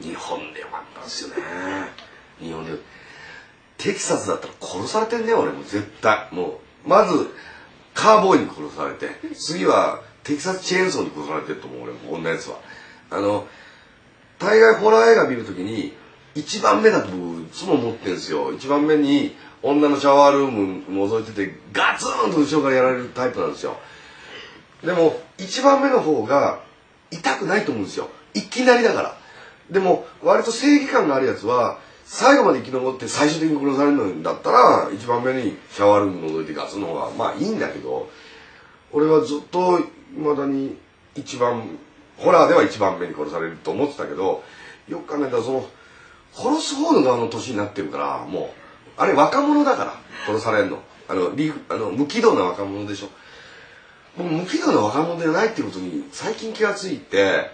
日本でよかったんですよね。日本で。テキサスだったら殺されてんね俺も。絶対。もうまずカーボーイに殺されて。次はテキサスチェーンソーに殺されてると思う俺も。こんなやつは。あの大概ホラー映画見るときに一番目だと僕いつも思ってるんですよ。一番目に女のシャワールーム覗いててガツンと後ろからやられるタイプなんですよ。でも一番目の方が痛くないと思うんですよ。いきなりだから。でも割と正義感があるやつは最後まで生き残って最終的に殺されるんだったら一番目にシャワールーム覗いてガツンの方がまあいいんだけど俺はずっといまだに一番ホラーでは一番目に殺されると思ってたけどよく考えたらその殺す方の側の年になってるからもうあれ若者だから殺されるの。あのリあの無軌道な若者でしょ。もう無軌道な若者ではないっていうことに最近気がついて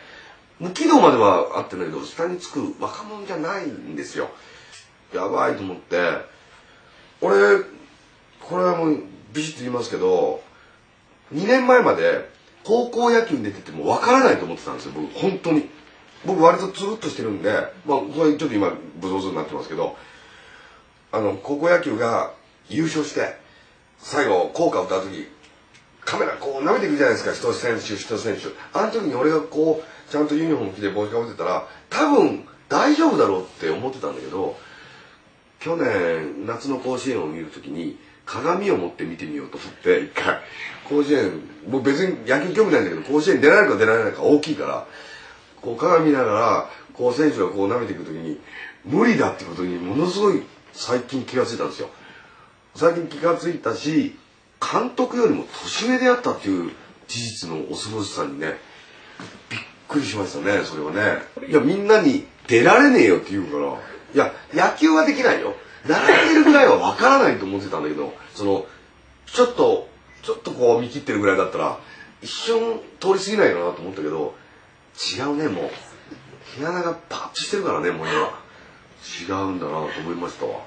無軌道まではあってんだけど下につく若者じゃないんですよ。やばいと思って。俺これはもうビシッと言いますけど2年前まで高校野球に出てても分からないと思ってたんですよ僕。本当に。僕割とつるっとしてるんでまあこれちょっと今ブゾーズになってますけどあの高校野球が優勝して最後校歌歌う時カメラこう舐めていくじゃないですか。一選手一選手。あの時に俺がこうちゃんとユニフォーム着て帽子かぶってたら多分大丈夫だろうって思ってたんだけど去年夏の甲子園を見る時に鏡を持って見てみようと思って一回。甲子園僕別に野球興味ないんだけど甲子園出られるか出られないか大きいからこう鏡見ながらこう選手がこう舐めていく時に無理だってことにものすごい最近気がついたんですよ。最近気がついたし監督よりも年上であったっていう事実の恐ろしさにねびっくりしましたねそれはね。いやみんなに出られねえよって言うから。いや野球はできないよ。習ってるぐらいは分からないと思ってたんだけどそのちょっとちょっとこう見切ってるぐらいだったら一瞬通り過ぎないかなと思ったけど違うねもう。毛穴がパッとしてるからねもう今。違うんだなと思いましたわ。